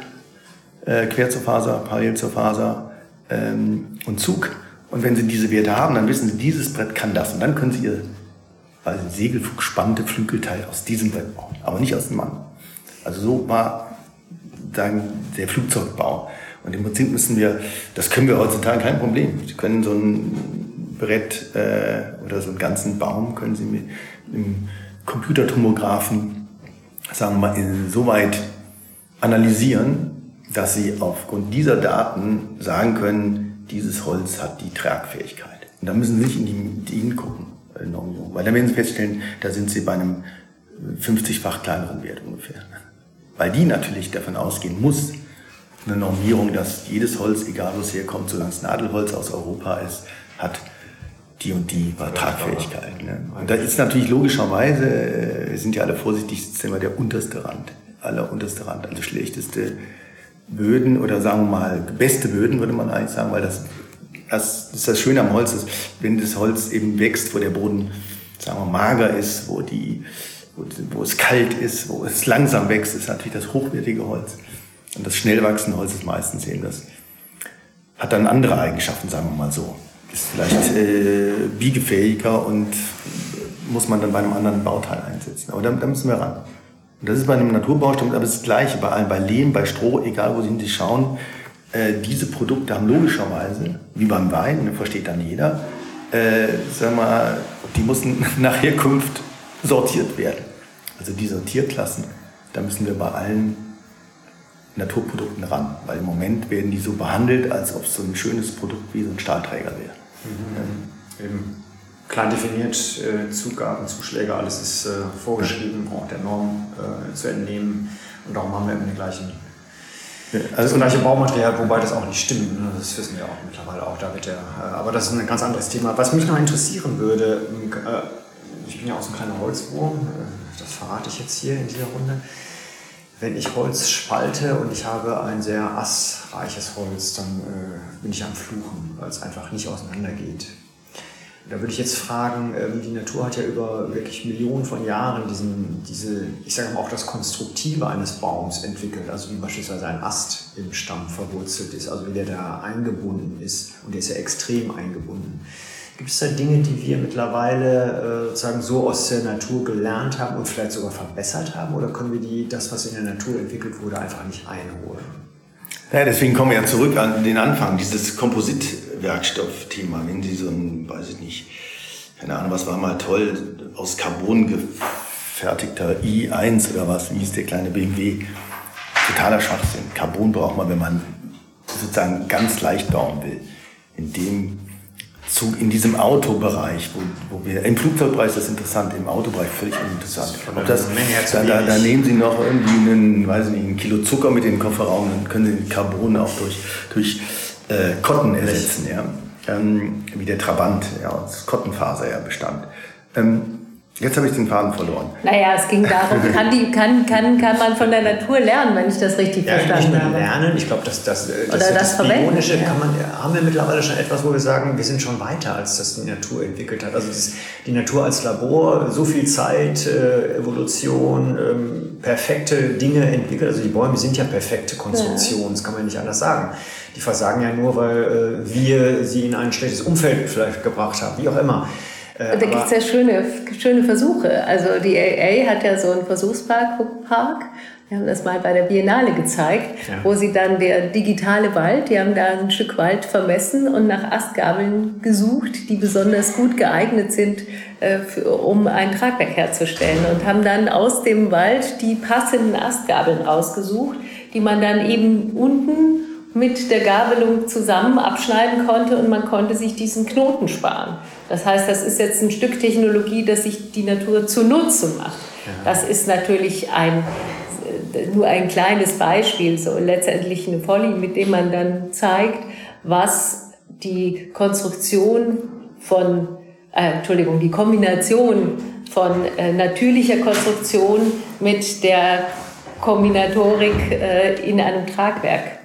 äh, quer zur Faser, parallel zur Faser ähm, und Zug. Und wenn Sie diese Werte haben, dann wissen Sie, dieses Brett kann das. Und dann können Sie Ihr also Segelflug Flügelteil aus diesem Brett bauen, aber nicht aus dem Mann. Also so war sagen, der Flugzeugbau. Und im Prinzip müssen wir, das können wir heutzutage kein Problem. Sie können so ein Brett äh, oder so einen ganzen Baum können Sie mit einem Computertomographen, sagen wir mal, so analysieren, dass Sie aufgrund dieser Daten sagen können, dieses Holz hat die Tragfähigkeit. Und da müssen Sie nicht in die, die gucken, äh, weil dann werden Sie feststellen, da sind Sie bei einem 50-fach kleineren Wert ungefähr weil die natürlich davon ausgehen muss, eine Normierung, dass jedes Holz, egal wo es herkommt, solange es Nadelholz aus Europa ist, hat die und die Tragfähigkeit. Ne? Und da ist natürlich logischerweise, äh, sind ja alle vorsichtig, ist immer der unterste Rand, aller unterste Rand, also schlechteste Böden oder sagen wir mal beste Böden, würde man eigentlich sagen, weil das, das ist das Schöne am Holz, ist, wenn das Holz eben wächst, wo der Boden, sagen wir, mager ist, wo die wo, wo es kalt ist, wo es langsam wächst, ist natürlich das hochwertige Holz. Und das schnell wachsende Holz ist meistens eben das, hat dann andere Eigenschaften, sagen wir mal so. Ist vielleicht äh, biegefähiger und muss man dann bei einem anderen Bauteil einsetzen. Aber da, da müssen wir ran. Und das ist bei einem Naturbaustimmt, aber das Gleiche bei allem, bei Lehm, bei Stroh, egal wo Sie schauen, äh, diese Produkte haben logischerweise, wie beim Wein, das versteht dann jeder, äh, wir mal, die müssen <laughs> nach Herkunft sortiert werden. Also die Sortierklassen, da müssen wir bei allen Naturprodukten ran, weil im Moment werden die so behandelt, als ob es so ein schönes Produkt wie so ein Stahlträger wäre. Mhm. Eben klar definiert, äh, Zugaben, Zuschläge, alles ist äh, vorgeschrieben, auch der Norm äh, zu entnehmen. Und darum haben wir immer die gleichen also das gleiche Baumaterial, wobei das auch nicht stimmt. Ne? Das wissen wir auch mittlerweile auch. Da wird der, äh, aber das ist ein ganz anderes Thema. Was mich noch interessieren würde, äh, ich bin ja auch so ein kleiner Holzwurm, äh, das verrate ich jetzt hier in dieser Runde. Wenn ich Holz spalte und ich habe ein sehr assreiches Holz, dann bin ich am Fluchen, weil es einfach nicht auseinandergeht. Da würde ich jetzt fragen, äh, die Natur hat ja über wirklich Millionen von Jahren diesen, diese, ich sage mal auch das Konstruktive eines Baums entwickelt, also wie beispielsweise ein Ast im Stamm verwurzelt ist, also wie der da eingebunden ist und der ist ja extrem eingebunden. Gibt es da Dinge, die wir mittlerweile äh, sozusagen so aus der Natur gelernt haben und vielleicht sogar verbessert haben? Oder können wir die, das, was in der Natur entwickelt wurde, einfach nicht einholen? Ja, deswegen kommen wir ja zurück an den Anfang, dieses Kompositwerkstoffthema. Wenn Sie so ein, weiß ich nicht, keine Ahnung, was war mal toll, aus Carbon gefertigter i1 oder was, wie hieß der kleine BMW, totaler Schwachsinn. Carbon braucht man, wenn man sozusagen ganz leicht bauen will. In dem Zug, in diesem Autobereich, wo, wo wir, im Flugzeugbereich ist das interessant, im Autobereich völlig uninteressant. Ob das, da, da, da nehmen Sie noch irgendwie einen, weiß nicht, ein Kilo Zucker mit in den Kofferraum, dann können Sie den Carbon auch durch, durch äh, Cotton ersetzen, ja. Ähm, wie der Trabant, ja, aus Kottenfaser ja bestand. Ähm, Jetzt habe ich den Faden verloren. Naja, es ging darum, <laughs> kann, die, kann, kann, kann man von der Natur lernen, wenn ich das richtig ja, verstanden nicht nur lernen, ich glaube, das, das, das, das, das Bionische ja. kann man, haben wir mittlerweile schon etwas, wo wir sagen, wir sind schon weiter, als das die Natur entwickelt hat. Also das, die Natur als Labor, so viel Zeit, äh, Evolution, ähm, perfekte Dinge entwickelt. Also die Bäume sind ja perfekte Konstruktionen, ja. das kann man nicht anders sagen. Die versagen ja nur, weil äh, wir sie in ein schlechtes Umfeld vielleicht gebracht haben, wie auch immer. Äh, da gibt es ja schöne, schöne Versuche. Also die AA hat ja so einen Versuchspark, Park. Wir haben das mal bei der Biennale gezeigt, ja. wo sie dann der digitale Wald, die haben da ein Stück Wald vermessen und nach Astgabeln gesucht, die besonders gut geeignet sind, äh, für, um ein Tragwerk herzustellen. Und haben dann aus dem Wald die passenden Astgabeln rausgesucht, die man dann eben unten mit der Gabelung zusammen abschneiden konnte und man konnte sich diesen Knoten sparen. Das heißt, das ist jetzt ein Stück Technologie, das sich die Natur zunutze macht. Das ist natürlich ein, nur ein kleines Beispiel, so letztendlich eine Folie, mit dem man dann zeigt, was die Konstruktion von, äh, Entschuldigung, die Kombination von äh, natürlicher Konstruktion mit der Kombinatorik äh, in einem Tragwerk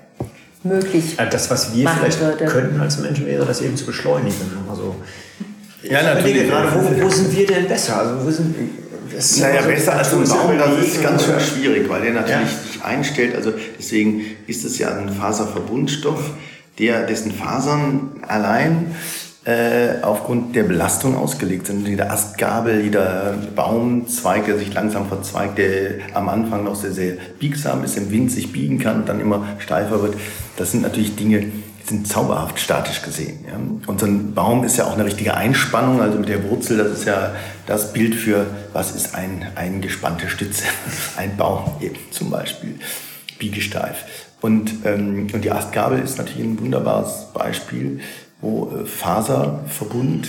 möglich äh, Das, was wir vielleicht würde. könnten als Menschen, wäre das eben zu beschleunigen. Also, ja, natürlich. Gerade, wo, wo, sind wir denn besser? Also, wo sind, das naja, so besser als ein Baum, das ist ganz schön schwierig, weil der natürlich ja. sich einstellt. Also deswegen ist es ja ein Faserverbundstoff, der, dessen Fasern allein äh, aufgrund der Belastung ausgelegt sind. Jeder Astgabel, jeder Baumzweig, der sich langsam verzweigt, der am Anfang noch sehr, sehr biegsam ist, im Wind sich biegen kann und dann immer steifer wird. Das sind natürlich Dinge, die sind zauberhaft statisch gesehen. Ja. Und so ein Baum ist ja auch eine richtige Einspannung, also mit der Wurzel, das ist ja das Bild für, was ist ein, eingespannte Stütze, <laughs> ein Baum eben zum Beispiel, biegesteif. Und, ähm, und die Astgabel ist natürlich ein wunderbares Beispiel wo äh, Faserverbund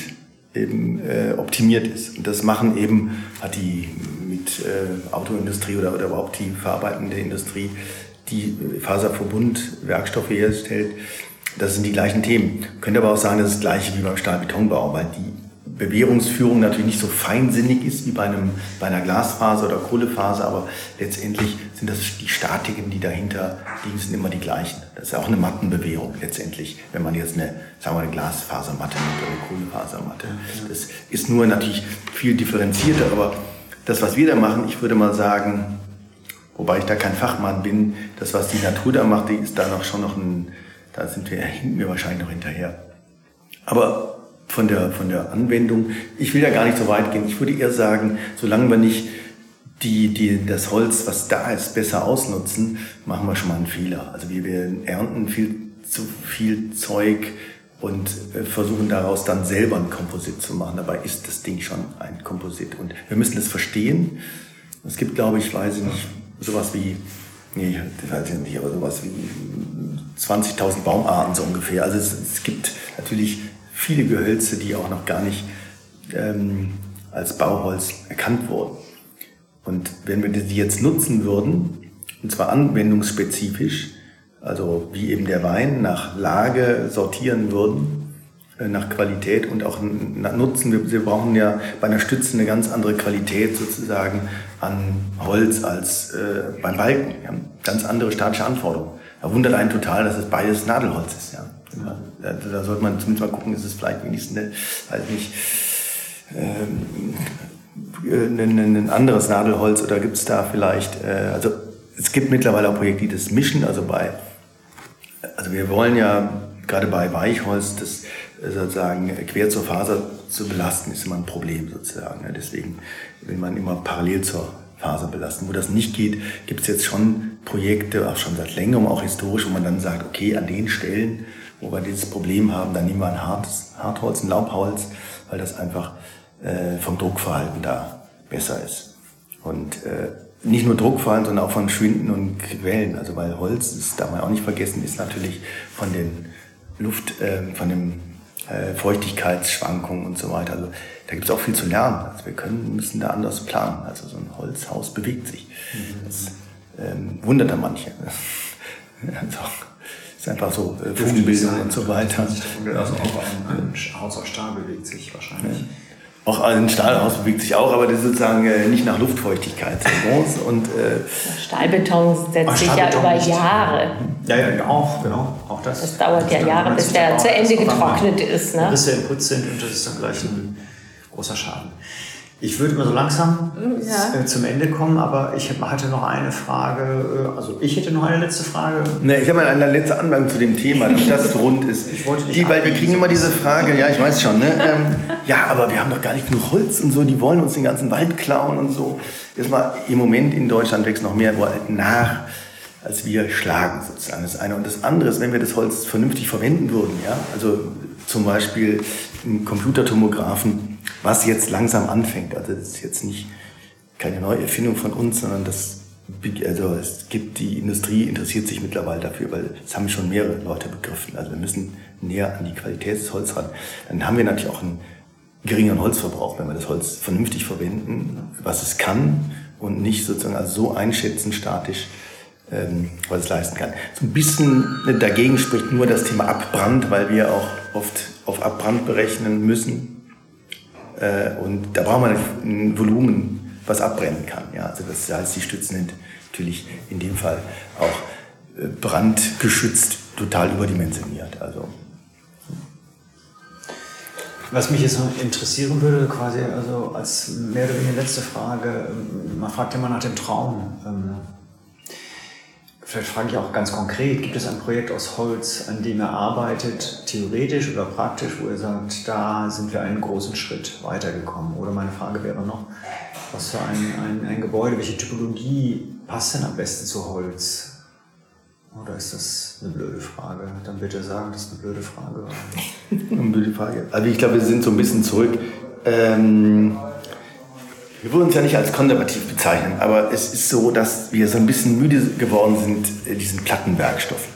eben äh, optimiert ist. Und das machen eben, hat die mit äh, Autoindustrie oder, oder überhaupt die verarbeitende Industrie, die Faserverbund-Werkstoffe herstellt. Das sind die gleichen Themen. Könnte aber auch sagen, das ist das gleiche wie beim Stahlbetonbau, weil die Bewährungsführung natürlich nicht so feinsinnig ist wie bei, einem, bei einer Glasfaser oder Kohlefaser, aber letztendlich sind das die Statiken, die dahinter liegen, sind immer die gleichen. Das ist auch eine Mattenbewährung letztendlich, wenn man jetzt eine, sagen wir, eine Glasfasermatte nimmt oder eine Kohlefasermatte. Das ist nur natürlich viel differenzierter, aber das, was wir da machen, ich würde mal sagen, wobei ich da kein Fachmann bin, das, was die Natur da macht, die ist da noch schon noch ein, da sind wir, hinten wir wahrscheinlich noch hinterher. Aber von der, von der Anwendung. Ich will ja gar nicht so weit gehen. Ich würde eher sagen, solange wir nicht die, die, das Holz, was da ist, besser ausnutzen, machen wir schon mal einen Fehler. Also wir, wir ernten viel zu viel Zeug und äh, versuchen daraus dann selber ein Komposit zu machen. Dabei ist das Ding schon ein Komposit. Und wir müssen es verstehen. Es gibt, glaube ich, weiß ich nicht, sowas wie, nee, ich weiß nicht, aber sowas wie 20.000 Baumarten so ungefähr. Also es, es gibt natürlich viele Gehölze, die auch noch gar nicht ähm, als Bauholz erkannt wurden. Und wenn wir die jetzt nutzen würden, und zwar anwendungsspezifisch, also wie eben der Wein nach Lage sortieren würden, äh, nach Qualität und auch Nutzen. Wir, brauchen ja bei einer Stütze eine ganz andere Qualität sozusagen an Holz als äh, beim Balken. Haben ganz andere statische Anforderungen. Da wundert einen total, dass es beides Nadelholz ist. Ja. Da, da sollte man zumindest mal gucken, ist es vielleicht wenigstens eine, weiß nicht, ähm, ein, ein anderes Nadelholz oder gibt es da vielleicht, äh, also es gibt mittlerweile auch Projekte, die das mischen, also bei, also wir wollen ja gerade bei Weichholz das äh, sozusagen quer zur Faser zu belasten, ist immer ein Problem sozusagen. Deswegen will man immer parallel zur Faser belasten. Wo das nicht geht, gibt es jetzt schon Projekte, auch schon seit längerem, auch historisch, wo man dann sagt, okay, an den Stellen wo wir dieses Problem haben, dann nehmen wir ein hartes, Hartholz, ein Laubholz, weil das einfach äh, vom Druckverhalten da besser ist. Und äh, nicht nur Druckfallen, sondern auch von Schwinden und Quellen. Also weil Holz, das darf man auch nicht vergessen, ist natürlich von den Luft, äh, von den Feuchtigkeitsschwankungen und so weiter. Also da gibt es auch viel zu lernen. Also wir können, müssen da anders planen. Also so ein Holzhaus bewegt sich. Das ähm, wundert da manche. <laughs> also, ist einfach so äh, Fugenbildung und so weiter. Also auch ein, ein Haus aus Stahl bewegt sich wahrscheinlich. Ja. Auch ein Stahlhaus bewegt sich auch, aber das ist sozusagen äh, nicht nach Luftfeuchtigkeit groß. Und, äh, Stahlbeton setzt sich ja über nicht. Jahre. Ja, ja, auch, genau. Auch das. Das dauert ja Jahre, bis der zu Ende getrocknet ist. Ne? Risse im Putz sind und das ist dann gleich ein großer Schaden. Ich würde mal so langsam ja. Äh, zum Ende kommen, aber ich hatte noch eine Frage. Äh, also ich hätte noch eine letzte Frage. Ne, ich habe mal eine letzte Anmerkung zu dem Thema, damit das <laughs> rund ist. Ich wollte die, weil wir kriegen immer diese Frage, ja, ich weiß schon, ne? Ähm, ja, aber wir haben doch gar nicht genug Holz und so, die wollen uns den ganzen Wald klauen und so. Erstmal, im Moment in Deutschland wächst noch mehr Wald nach, als wir schlagen sozusagen. Das eine. Und das andere ist, wenn wir das Holz vernünftig verwenden würden, ja, also zum Beispiel im Computertomographen, was jetzt langsam anfängt. Also das ist jetzt nicht keine neue Erfindung von uns, sondern das also es gibt die Industrie interessiert sich mittlerweile dafür, weil es haben schon mehrere Leute begriffen. Also wir müssen näher an die Qualität des Holz ran. Dann haben wir natürlich auch einen geringeren Holzverbrauch, wenn wir das Holz vernünftig verwenden, was es kann und nicht sozusagen also so einschätzen statisch, ähm, was es leisten kann. So ein bisschen dagegen spricht nur das Thema Abbrand, weil wir auch oft auf Abbrand berechnen müssen äh, und da braucht man ein Volumen, was abbrennen kann. Ja? Also das heißt, die Stützen sind natürlich in dem Fall auch äh, brandgeschützt, total überdimensioniert. Also was mich jetzt noch interessieren würde, quasi also als mehr oder weniger letzte Frage, ähm, man fragt immer nach dem Traum. Vielleicht frage ich auch ganz konkret, gibt es ein Projekt aus Holz, an dem er arbeitet, theoretisch oder praktisch, wo er sagt, da sind wir einen großen Schritt weitergekommen? Oder meine Frage wäre noch, was für ein, ein, ein Gebäude, welche Typologie passt denn am besten zu Holz? Oder ist das eine blöde Frage? Dann bitte sagen, das ist eine blöde Frage. <laughs> eine blöde Frage. Also ich glaube, wir sind so ein bisschen zurück. Ähm wir würden uns ja nicht als konservativ bezeichnen, aber es ist so, dass wir so ein bisschen müde geworden sind, äh, diesen Plattenwerkstoffen.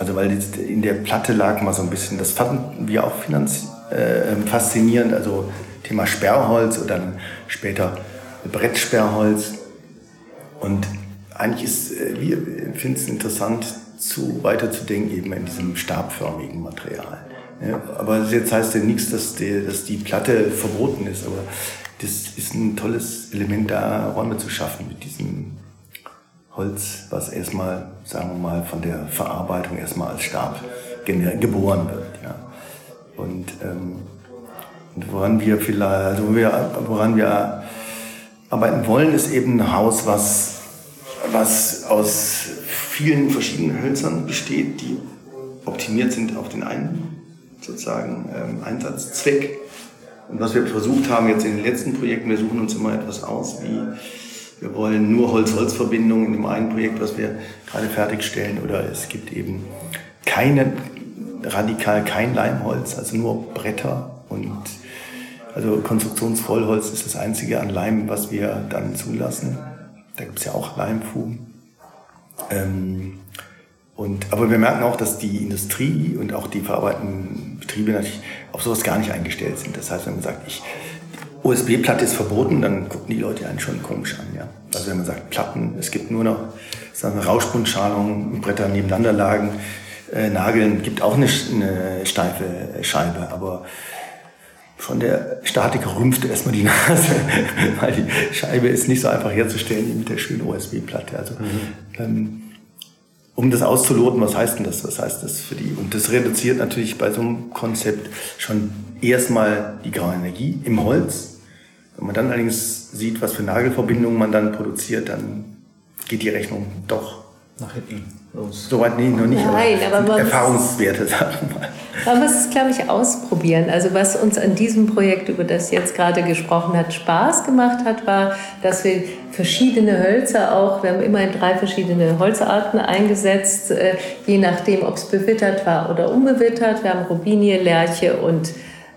Also weil in der Platte lag mal so ein bisschen, das fanden wir auch äh, faszinierend, also Thema Sperrholz oder dann später Brettsperrholz. Und eigentlich ist, äh, wir finden es interessant, zu, weiterzudenken eben in diesem stabförmigen Material. Ja, aber jetzt heißt ja nichts, dass die, dass die Platte verboten ist, aber das ist ein tolles Element, da Räume zu schaffen mit diesem Holz, was erstmal, sagen wir mal, von der Verarbeitung erstmal als Stab geboren wird. Ja. Und, ähm, und woran wir vielleicht, also woran wir arbeiten wollen, ist eben ein Haus, was, was aus vielen verschiedenen Hölzern besteht, die optimiert sind auf den einen sozusagen ähm, Einsatzzweck und was wir versucht haben jetzt in den letzten Projekten, wir suchen uns immer etwas aus, wie wir wollen nur Holz-Holz-Verbindungen in dem einen Projekt, was wir gerade fertigstellen, oder es gibt eben keine, radikal kein Leimholz, also nur Bretter und also Konstruktionsvollholz ist das einzige an Leim, was wir dann zulassen. Da gibt es ja auch Leimfugen. Ähm, und, aber wir merken auch, dass die Industrie und auch die verarbeitenden Betriebe natürlich auf sowas gar nicht eingestellt sind. Das heißt, wenn man sagt, ich, USB-Platte ist verboten, dann gucken die Leute einen schon komisch an. Ja? Also wenn man sagt, Platten, es gibt nur noch sagen wir, Rauschbundschalung, Bretter nebeneinander lagen, äh, Nageln, gibt auch eine, eine steife Scheibe, aber von der Statiker rümpft erstmal die Nase, <laughs> weil die Scheibe ist nicht so einfach herzustellen wie mit der schönen USB-Platte. Also mhm. ähm, um das auszuloten, was heißt denn das, was heißt das für die? Und das reduziert natürlich bei so einem Konzept schon erstmal die graue Energie im Holz. Wenn man dann allerdings sieht, was für Nagelverbindungen man dann produziert, dann geht die Rechnung doch nach hinten los. Soweit nee, noch nicht. Nein, aber, aber Erfahrungswerte, sagen wir mal. Man muss es, glaube ich, ausprobieren. Also was uns an diesem Projekt, über das jetzt gerade gesprochen hat, Spaß gemacht hat, war, dass wir verschiedene Hölzer auch, wir haben immerhin drei verschiedene Holzarten eingesetzt, äh, je nachdem, ob es bewittert war oder unbewittert. Wir haben Robinie, Lerche und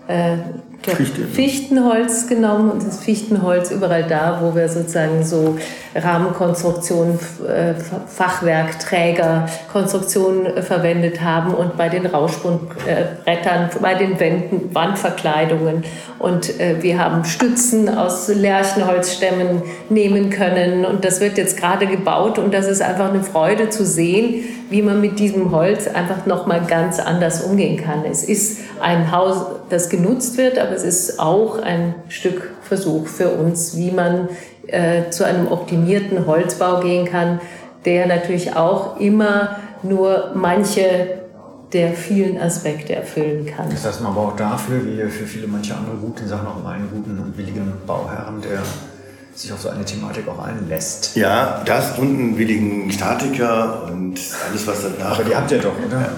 äh, Fichte. Fichtenholz genommen und das Fichtenholz überall da, wo wir sozusagen so Rahmenkonstruktionen, äh, Fachwerk, Träger, Konstruktionen äh, verwendet haben und bei den Rauschbundbrettern, bei den Wänden, Wandverkleidungen und äh, wir haben Stützen aus Lärchenholzstämmen nehmen können und das wird jetzt gerade gebaut und das ist einfach eine Freude zu sehen, wie man mit diesem Holz einfach nochmal ganz anders umgehen kann. Es ist ein Haus, das genutzt wird, aber es ist auch ein Stück Versuch für uns, wie man äh, zu einem optimierten Holzbau gehen kann, der natürlich auch immer nur manche der vielen Aspekte erfüllen kann. Das heißt, man braucht dafür, wie für viele manche andere gute Sachen, auch immer einen guten und willigen Bauherrn, der sich auf so eine Thematik auch einlässt. Ja, das und einen willigen Statiker und alles, was danach. Aber die habt ihr doch, oder? Ja.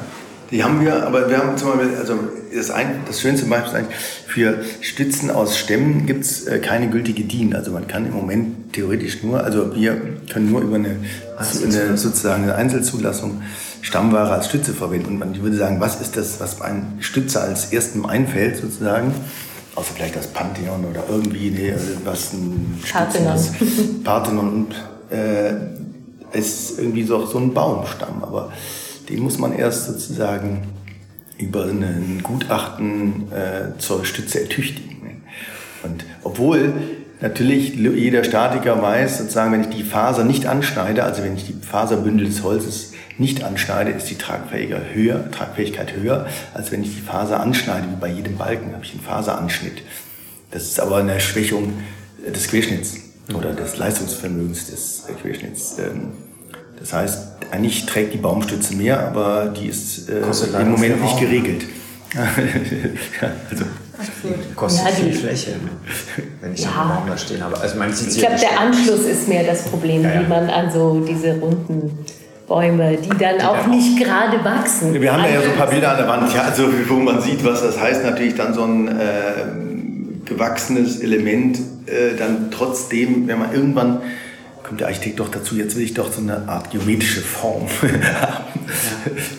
Die haben wir, aber wir haben zum Beispiel, also das, ein, das schönste Beispiel ist eigentlich, für Stützen aus Stämmen gibt es äh, keine gültige DIN. Also man kann im Moment theoretisch nur, also wir können nur über eine, eine sozusagen eine Einzelzulassung Stammware als Stütze verwenden. Und ich würde sagen, was ist das, was ein Stütze als erstem einfällt sozusagen? Außer vielleicht das Pantheon oder irgendwie nee, also was ein Parthenon. Ist. Parthenon und äh, ist irgendwie so, so ein Baumstamm. Aber den muss man erst sozusagen über ein Gutachten äh, zur Stütze ertüchtigen. Und obwohl natürlich jeder Statiker weiß, sozusagen, wenn ich die Faser nicht anschneide, also wenn ich die Faserbündel des Holzes nicht anschneide, ist die Tragfähigkeit höher, Tragfähigkeit höher, als wenn ich die Faser anschneide, wie bei jedem Balken habe ich einen Faseranschnitt. Das ist aber eine Schwächung des Querschnitts oder des Leistungsvermögens des Querschnitts. Ähm, das heißt, eigentlich trägt die Baumstütze mehr, aber die ist äh, im Moment nicht geregelt. <laughs> also, kostet ja, viel Fläche, wenn ich ja. einen Baum da stehen habe. Also man ich glaube, der Anschluss ist mehr das Problem, ja, ja. wie man an so diese runden Bäume, die dann die auch nicht gerade wachsen. Wir haben ja so ein paar Bilder an der Wand, ja, also, wo man sieht, was das heißt. Natürlich dann so ein äh, gewachsenes Element, äh, dann trotzdem, wenn man irgendwann kommt der Architekt doch dazu, jetzt will ich doch so eine Art geometrische Form <laughs> haben,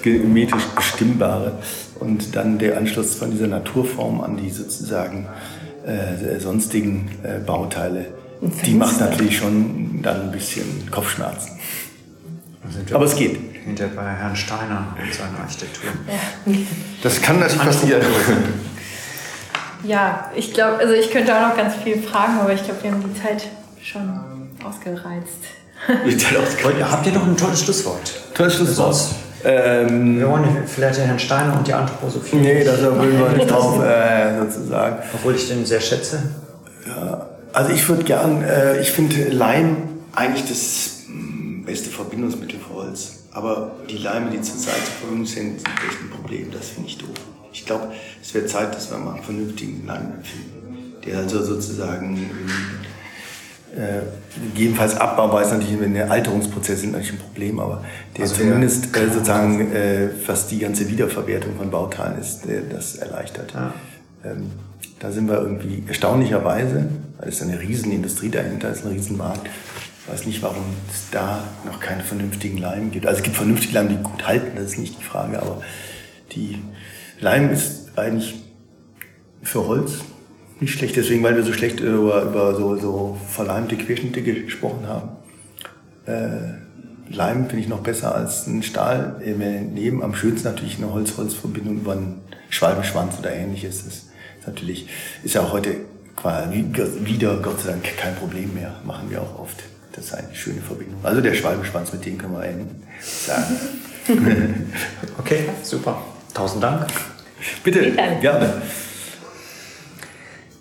geometrisch bestimmbare. Und dann der Anschluss von dieser Naturform an die sozusagen äh, sonstigen äh, Bauteile, die macht natürlich schon dann ein bisschen Kopfschmerzen. Aber es geht. Hinter bei Herrn Steiner und seiner Architektur. Ja. Das kann natürlich passieren. Ja, ich glaube, also ich könnte auch noch ganz viel fragen, aber ich glaube, wir haben die Zeit schon ausgereizt. ausgereizt. Habt ihr noch ein tolles Schlusswort? Tolles Schlusswort. Ähm, wir wollen vielleicht Herrn Steiner und die Anthroposophie. Nee, da wollen wir nicht drauf äh, sozusagen. Obwohl ich den sehr schätze. Ja, also ich würde gern, äh, ich finde Leim eigentlich das mm, beste Verbindungsmittel für Holz. Aber die Leime, die zurzeit zur Verfügung sind, sind echt ein Problem. Das finde ich doof. Ich glaube, es wird Zeit, dass wir mal einen vernünftigen Leim finden, der also sozusagen äh, gegebenenfalls abbaubar ist natürlich, der Alterungsprozess ist natürlich ein Problem, aber der also zumindest äh, sozusagen, äh, was die ganze Wiederverwertung von Bauteilen ist, der das erleichtert. Ja. Ähm, da sind wir irgendwie erstaunlicherweise, weil es eine Riesenindustrie dahinter ist, ein Riesenmarkt. Ich weiß nicht, warum es da noch keine vernünftigen Leim gibt. Also es gibt vernünftige Leim, die gut halten, das ist nicht die Frage, aber die Leim ist eigentlich für Holz nicht schlecht, deswegen, weil wir so schlecht über, über so, so verleimte Querschnitte gesprochen haben. Äh, Leim finde ich noch besser als ein Stahl. Neben am schönsten natürlich eine Holz-Holz-Verbindung über einen Schwalbenschwanz oder ähnliches. Das ist natürlich, ist ja auch heute wieder, Gott sei Dank, kein Problem mehr. Machen wir auch oft. Das ist eine schöne Verbindung. Also der Schwalbenschwanz, mit dem können wir enden, sagen. <laughs> okay, super. Tausend Dank. Bitte, gerne.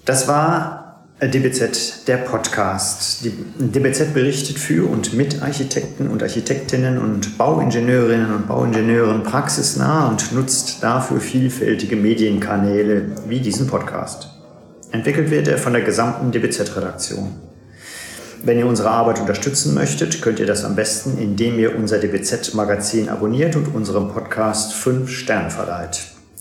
Das war DBZ, der Podcast. Die DBZ berichtet für und mit Architekten und Architektinnen und Bauingenieurinnen und Bauingenieuren praxisnah und nutzt dafür vielfältige Medienkanäle wie diesen Podcast. Entwickelt wird er von der gesamten DBZ-Redaktion. Wenn ihr unsere Arbeit unterstützen möchtet, könnt ihr das am besten, indem ihr unser DBZ-Magazin abonniert und unserem Podcast 5 Sterne verleiht.